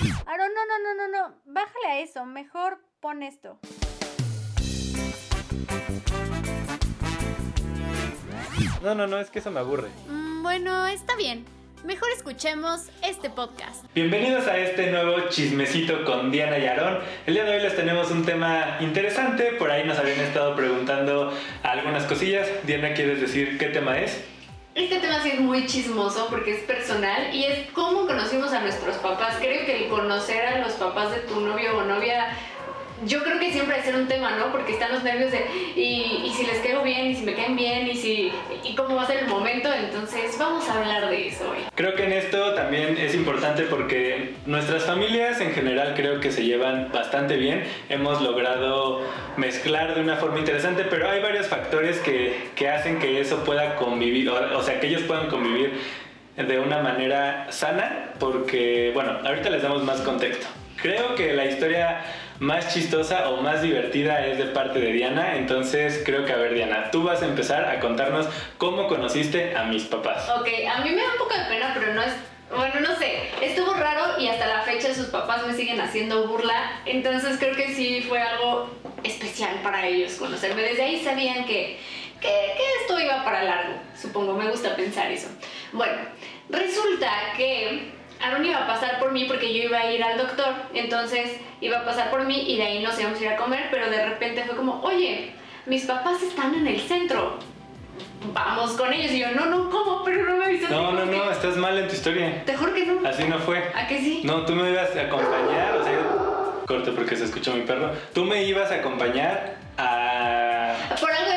Aaron, no, no, no, no, no. Bájale a eso. Mejor pon esto. No, no, no, es que eso me aburre. Mm, bueno, está bien. Mejor escuchemos este podcast. Bienvenidos a este nuevo chismecito con Diana y Aarón. El día de hoy les tenemos un tema interesante. Por ahí nos habían estado preguntando algunas cosillas. Diana, ¿quieres decir qué tema es? Este tema sí es muy chismoso porque es personal y es cómo conocimos a nuestros papás. Creo que el conocer a los papás de tu novio o novia yo creo que siempre a ser un tema, ¿no? Porque están los nervios de, y, si les caigo bien, y si me caen bien, y si, y cómo va a ser el momento, entonces vamos a hablar de eso hoy. Creo que en esto también es importante porque nuestras familias en general creo que se llevan bastante bien, hemos logrado mezclar de una forma interesante, pero hay varios factores que, que hacen que eso pueda convivir, o sea, que ellos puedan convivir de una manera sana, porque, bueno, ahorita les damos más contexto. Creo que la historia más chistosa o más divertida es de parte de Diana. Entonces creo que, a ver, Diana, tú vas a empezar a contarnos cómo conociste a mis papás. Ok, a mí me da un poco de pena, pero no es... Bueno, no sé, estuvo raro y hasta la fecha sus papás me siguen haciendo burla, entonces creo que sí fue algo especial para ellos conocerme. Desde ahí sabían que, que, que esto iba para largo, supongo, me gusta pensar eso. Bueno, resulta que Aaron iba a pasar por mí porque yo iba a ir al doctor, entonces iba a pasar por mí y de ahí nos íbamos a ir a comer, pero de repente fue como, oye, mis papás están en el centro, vamos con ellos. Y yo, no, no, ¿cómo? Pero no me avisaste. No, no, no, estás mal en tu historia. Te juro que no. Así no fue. ¿A qué sí? No, tú me ibas a acompañar, o sea, corte porque se escuchó mi perro. Tú me ibas a acompañar a... Por algo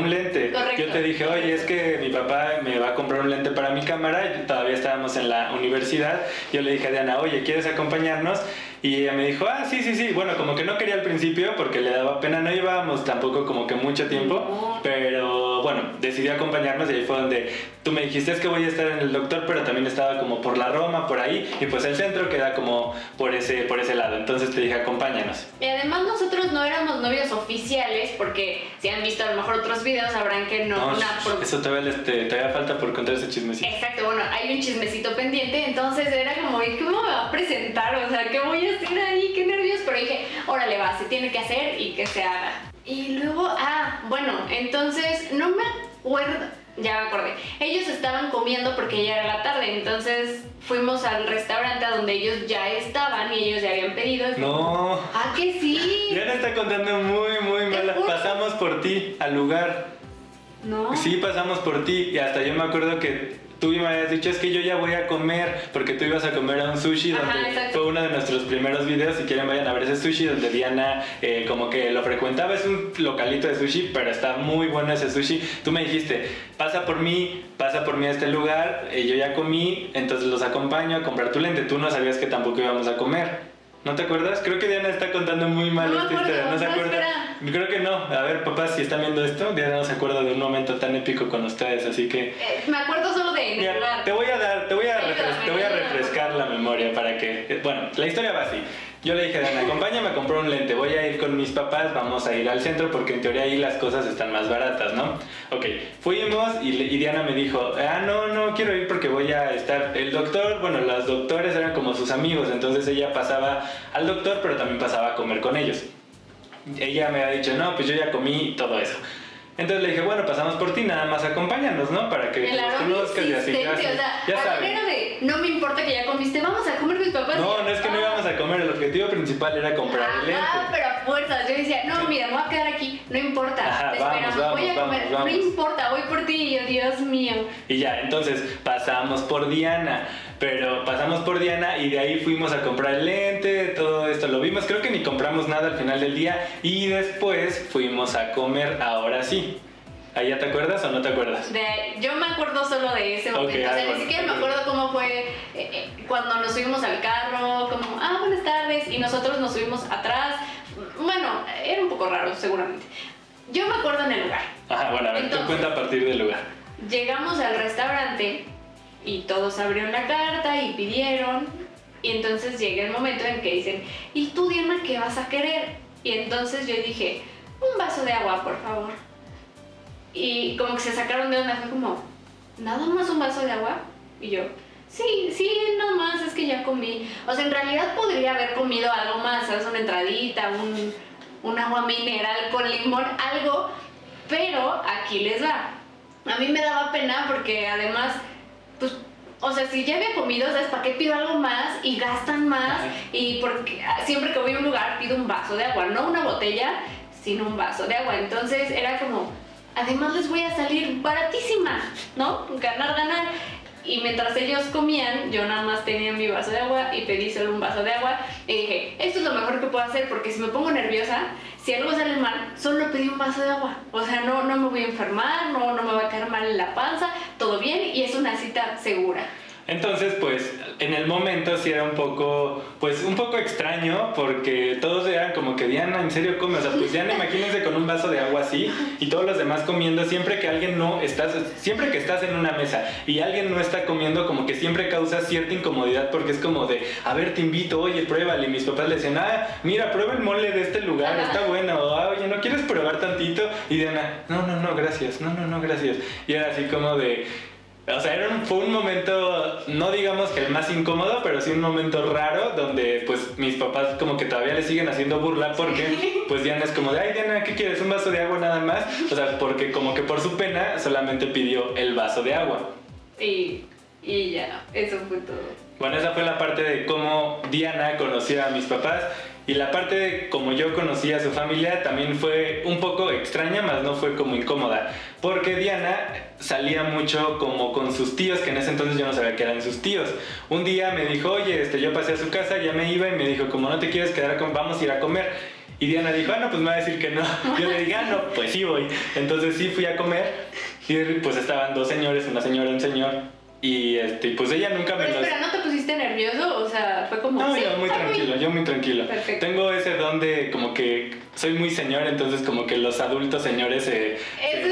un lente. Correcto. Yo te dije, oye, es que mi papá me va a comprar un lente para mi cámara. Todavía estábamos en la universidad. Yo le dije a Diana, oye, ¿quieres acompañarnos? Y ella me dijo, ah, sí, sí, sí. Bueno, como que no quería al principio porque le daba pena. No íbamos tampoco como que mucho tiempo. Pero bueno, decidió acompañarnos y ahí fue donde tú me dijiste, es que voy a estar en el doctor, pero también estaba como por la Roma, por ahí. Y pues el centro queda como por ese, por ese lado. Entonces te dije, acompáñanos. Y además nosotros no éramos novios oficiales porque si han visto a lo mejor otros videos sabrán que no... No, una pro- eso todavía, todavía falta por contar ese chismecito. Exacto, bueno, hay un chismecito pendiente, entonces era como, ¿y cómo me va a presentar? O sea, ¿qué voy a hacer ahí? Qué nervios, pero dije, órale, va, se tiene que hacer y que se haga. Y luego, ah, bueno, entonces, no me acuerdo, ya me acordé, ellos estaban comiendo porque ya era la tarde, entonces fuimos al restaurante a donde ellos ya estaban y ellos ya habían pedido. No. Ah, que sí. Diana está contando muy, muy mala. Pasamos por ti al lugar. No. Sí, pasamos por ti y hasta yo me acuerdo que tú me habías dicho es que yo ya voy a comer porque tú ibas a comer a un sushi Ajá, donde exacto. fue uno de nuestros primeros videos si quieren vayan a ver ese sushi donde Diana eh, como que lo frecuentaba es un localito de sushi pero está muy bueno ese sushi tú me dijiste pasa por mí pasa por mí a este lugar eh, yo ya comí entonces los acompaño a comprar tu lente tú no sabías que tampoco íbamos a comer ¿No te acuerdas? Creo que Diana está contando muy mal No me esta acuerdo, historia. ¿No se acuerda? espera. Creo que no. A ver, papás, si están viendo esto, Diana no se acuerda de un momento tan épico con ustedes, así que Eh, me acuerdo Mira, te voy a dar, te voy a, te voy refrescar la memoria para que, bueno, la historia va así. Yo le dije a Diana, acompáñame a comprar un lente, voy a ir con mis papás, vamos a ir al centro porque en teoría ahí las cosas están más baratas, ¿no? Ok, fuimos y, y Diana me dijo, ah, no, no quiero ir porque voy a estar, el doctor, bueno, los doctores eran como sus amigos, entonces ella pasaba al doctor, pero también pasaba a comer con ellos. Ella me ha dicho, no, pues yo ya comí todo eso. Entonces le dije, bueno, pasamos por ti, nada más acompáñanos, ¿no? Para que El conozcas y así. ya, o sea, ya era de, no me importa que ya comiste, vamos a comer mis papás. No, no es que no íbamos a comer, el objetivo principal era comprar el lente. Ah, pero a fuerzas. Yo decía, no, mira, me voy a quedar aquí, no importa. Ajá, te vamos, esperamos, voy a vamos, comer, no importa, voy por ti. Y yo, Dios mío. Y ya, entonces pasamos por Diana, pero pasamos por Diana y de ahí fuimos a comprar el lente, todo esto lo vimos, creo que ni compramos nada al final del día y después fuimos a comer, ahora sí. ¿Ahí ya te acuerdas o no te acuerdas? De- yo me acuerdo solo de ese momento. o sea, bueno, ni siquiera me acuerdo cómo fue eh, eh, cuando nos subimos al carro, como, ah, buenas tardes, y nosotros nos subimos atrás. Bueno, era un poco raro, seguramente. Yo me acuerdo en el lugar. Ajá, bueno, a ver, tú Entonces- cuenta a partir del lugar. Llegamos al restaurante y todos abrieron la carta y pidieron. Y entonces llega el momento en que dicen, ¿y tú Diana qué vas a querer? Y entonces yo dije, un vaso de agua, por favor. Y como que se sacaron de onda, fue como, ¿nada más un vaso de agua? Y yo, Sí, sí, nada más es que ya comí. O sea, en realidad podría haber comido algo más, ¿sabes? Una entradita, un, un agua mineral con limón, algo. Pero aquí les va. A mí me daba pena porque además, pues, o sea, si ya había comido, ¿sabes? ¿Para qué pido algo más? Y gastan más. Y porque siempre que voy a un lugar pido un vaso de agua, no una botella, sino un vaso de agua. Entonces era como, además les voy a salir baratísima, ¿no? Ganar, ganar. Y mientras ellos comían, yo nada más tenía mi vaso de agua y pedí solo un vaso de agua. Y dije, esto es lo mejor que puedo hacer porque si me pongo nerviosa, si algo sale mal, solo pedí un vaso de agua. O sea, no, no me voy a enfermar, no, no me va a caer mal en la panza, todo bien y es una cita segura. Entonces, pues, en el momento sí era un poco, pues, un poco extraño porque todos eran como que Diana, ¿en serio come? O sea, pues Diana, imagínense con un vaso de agua así y todos los demás comiendo, siempre que alguien no estás, siempre que estás en una mesa y alguien no está comiendo, como que siempre causa cierta incomodidad porque es como de, a ver, te invito, oye, pruébale. Y mis papás le decían, ah, mira, prueba el mole de este lugar, está bueno. O, ah, oye, ¿no quieres probar tantito? Y Diana, no, no, no, gracias, no, no, no, gracias. Y era así como de, o sea, era un, fue un momento, no digamos que el más incómodo, pero sí un momento raro donde pues mis papás como que todavía le siguen haciendo burla porque pues Diana es como de, ay Diana, ¿qué quieres? ¿Un vaso de agua nada más? O sea, porque como que por su pena solamente pidió el vaso de agua. Y, y ya, eso fue todo. Bueno, esa fue la parte de cómo Diana conocía a mis papás. Y la parte de cómo yo conocí a su familia también fue un poco extraña, más no fue como incómoda. Porque Diana salía mucho como con sus tíos, que en ese entonces yo no sabía que eran sus tíos. Un día me dijo, oye, este, yo pasé a su casa, ya me iba y me dijo, como no te quieres quedar, con, vamos a ir a comer. Y Diana dijo, ah, no, pues me va a decir que no. Yo le dije, ah, no, pues sí voy. Entonces sí fui a comer y pues estaban dos señores, una señora un señor. Y este, pues ella nunca me Pero espera, ¿no te pusiste nervioso? Fue como... No, ¿sí? yo muy Ah, tranquilo, yo muy tranquilo. Perfecto. Tengo ese don de como que soy muy señor, entonces como que los adultos señores se,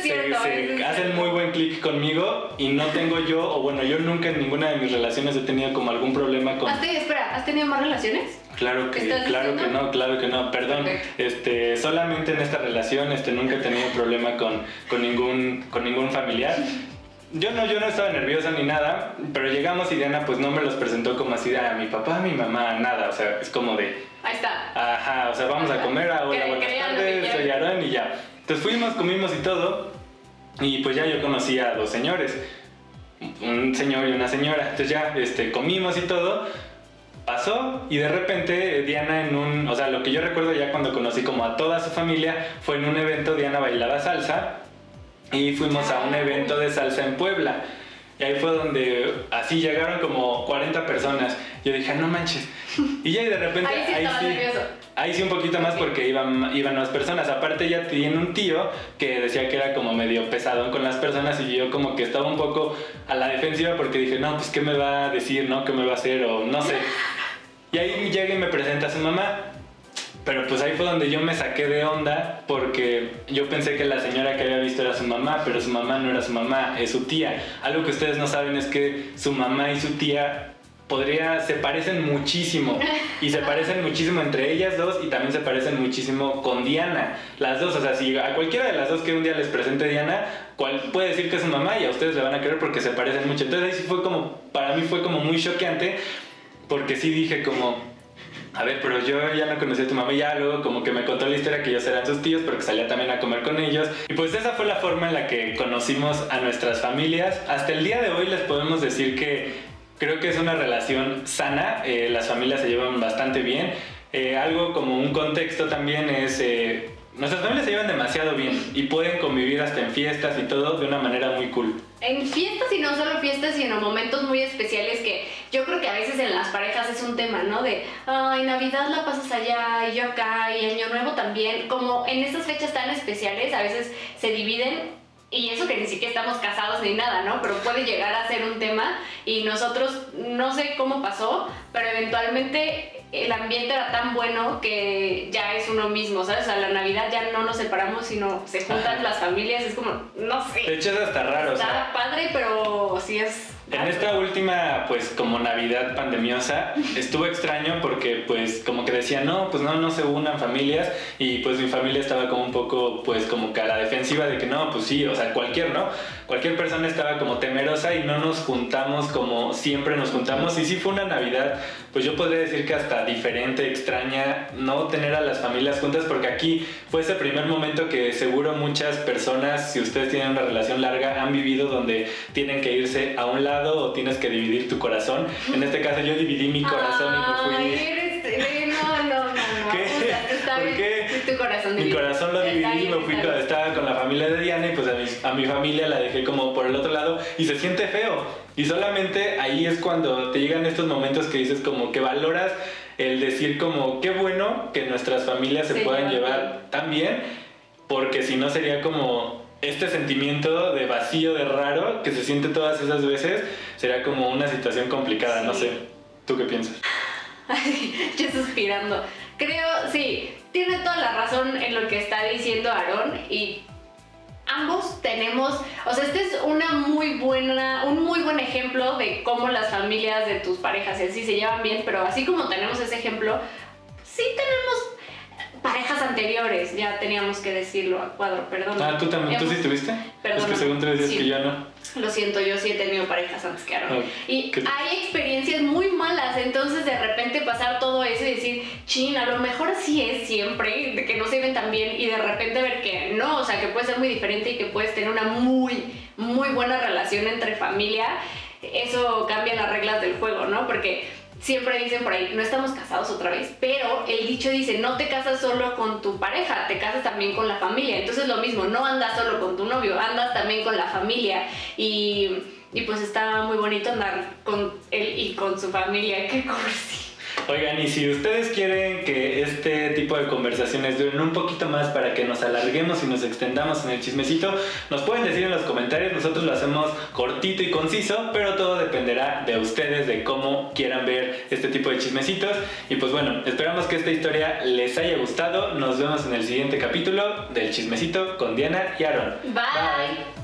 cierto, hacen muy buen clic conmigo y no tengo yo, o bueno, yo nunca en ninguna de mis relaciones he tenido como algún problema con... ¿Has tenido, espera, ¿has tenido más relaciones? Claro que, ¿Estás claro que no, claro que no, perdón. Este, solamente en esta relación este, nunca he tenido problema con, con, ningún, con ningún familiar. Yo no, yo no estaba nerviosa ni nada, pero llegamos y Diana pues no me los presentó como así, a mi papá, a mi mamá, nada, o sea, es como de, Ahí está. ajá, o sea, vamos a comer, ah, Que- buenas tardes, soy. Aaron y ya. Entonces fuimos, comimos y todo, y pues ya yo conocí a dos señores, un señor y una señora, entonces ya este, comimos y todo, pasó y de repente eh, Diana en un, o sea, lo que yo recuerdo ya cuando conocí como a toda su familia fue en un evento Diana bailaba salsa y fuimos a un evento de salsa en Puebla. Y ahí fue donde así llegaron como 40 personas. Yo dije, no manches. Y ya de repente Ahí sí estaba nervioso. Ahí sí un poquito más porque iban, iban más personas. Aparte ya tiene un tío que decía que era como medio pesadón con las personas y yo como que estaba un poco a la defensiva porque dije, no, pues qué me va a decir, ¿no? ¿Qué me va a hacer? O no sé. Y ahí llega y me presenta a su mamá. Pero pues ahí fue donde yo me saqué de onda porque yo pensé que la señora que había visto era su mamá, pero su mamá no era su mamá, es su tía. Algo que ustedes no saben es que su mamá y su tía podría se parecen muchísimo y se parecen muchísimo entre ellas dos y también se parecen muchísimo con Diana. Las dos, o sea, si a cualquiera de las dos que un día les presente Diana, cual puede decir que es su mamá y a ustedes le van a creer porque se parecen mucho. Entonces ahí sí fue como para mí fue como muy choqueante porque sí dije como a ver, pero yo ya no conocí a tu mamá y ya luego como que me contó la historia que ellos eran sus tíos porque salía también a comer con ellos. Y pues esa fue la forma en la que conocimos a nuestras familias. Hasta el día de hoy les podemos decir que creo que es una relación sana, eh, las familias se llevan bastante bien. Eh, algo como un contexto también es... eh, nuestras familias se llevan demasiado bien y pueden convivir hasta en fiestas y todo de una manera muy cool. En fiestas y no solo fiestas, sino momentos muy especiales que yo creo que a veces en las parejas es un tema, ¿no? De, ay, Navidad la pasas allá y yo acá y Año Nuevo también. Como en estas fechas tan especiales a veces se dividen y eso que ni siquiera estamos casados ni nada, ¿no? Pero puede llegar a ser un tema y nosotros no sé cómo pasó, pero eventualmente el ambiente era tan bueno que ya es uno mismo, ¿sabes? A la Navidad ya no nos separamos, sino se juntan Ajá. las familias, es como, no sé. De hecho es hasta raro, o sea, Está padre, pero sí es. En esta última, pues como Navidad pandemiosa, estuvo extraño porque pues como que decían, no, pues no, no se unan familias y pues mi familia estaba como un poco, pues como que a la defensiva de que no, pues sí, o sea, cualquier, ¿no? Cualquier persona estaba como temerosa y no nos juntamos como siempre nos juntamos. Y sí fue una Navidad, pues yo podría decir que hasta diferente, extraña, no tener a las familias juntas, porque aquí fue ese primer momento que seguro muchas personas, si ustedes tienen una relación larga, han vivido donde tienen que irse a un lado o tienes que dividir tu corazón. En este caso yo dividí mi corazón y me fui... Eres, no, no, no, no. ¿Qué? está ¿Por bien. qué? Tu corazón Mi corazón lo dividí, bien, me fui está cuando bien. estaba con la familia de Diana y pues a mi, familia la dejé como por el otro lado y se siente feo. Y solamente ahí es cuando te llegan estos momentos que dices como que valoras el decir como qué bueno que nuestras familias se Se puedan llevar tan bien, porque si no sería como este sentimiento de vacío, de raro, que se siente todas esas veces, sería como una situación complicada, no Sí. sé. ¿Tú qué piensas? Ay, yo suspirando. Creo, sí, tiene toda la razón en lo que está diciendo Aarón y ambos tenemos, o sea, este es una muy buena, un muy buen ejemplo de cómo las familias de tus parejas y así se llevan bien, pero así como tenemos ese ejemplo, sí tenemos parejas anteriores, ya teníamos que decirlo a cuadro, perdón. Ah, tú también, ¿tú sí tuviste? Perdón. Es que según tú decías Sí. que yo no. Lo siento, yo sí he tenido parejas antes que Aaron. Ah, Y ¿qué- hay experiencias muy malas, entonces de repente pasar todo eso y decir, chin, a lo mejor así es siempre, de que no se ven tan bien y de repente ver que no, o sea, que puede ser muy diferente y que puedes tener una muy, muy buena relación entre familia, eso cambia las reglas del juego, ¿no? Porque siempre dicen por ahí, no estamos casados otra vez, pero el dicho dice, no te casas solo con tu pareja, te casas también con la familia. Entonces lo mismo, no andas solo con tu novio, andas también con la familia. Y, y pues está muy bonito andar con él y con su familia, qué cursi. Oigan, y si ustedes quieren que este tipo de conversaciones duren un poquito más para que nos alarguemos y nos extendamos en el chismecito, nos pueden decir en los comentarios, nosotros lo hacemos cortito y conciso, pero todo dependerá de ustedes, de cómo quieran ver este tipo de chismecitos. Y pues bueno, esperamos que esta historia les haya gustado, nos vemos en el siguiente capítulo del chismecito con Diana y Aaron. Bye.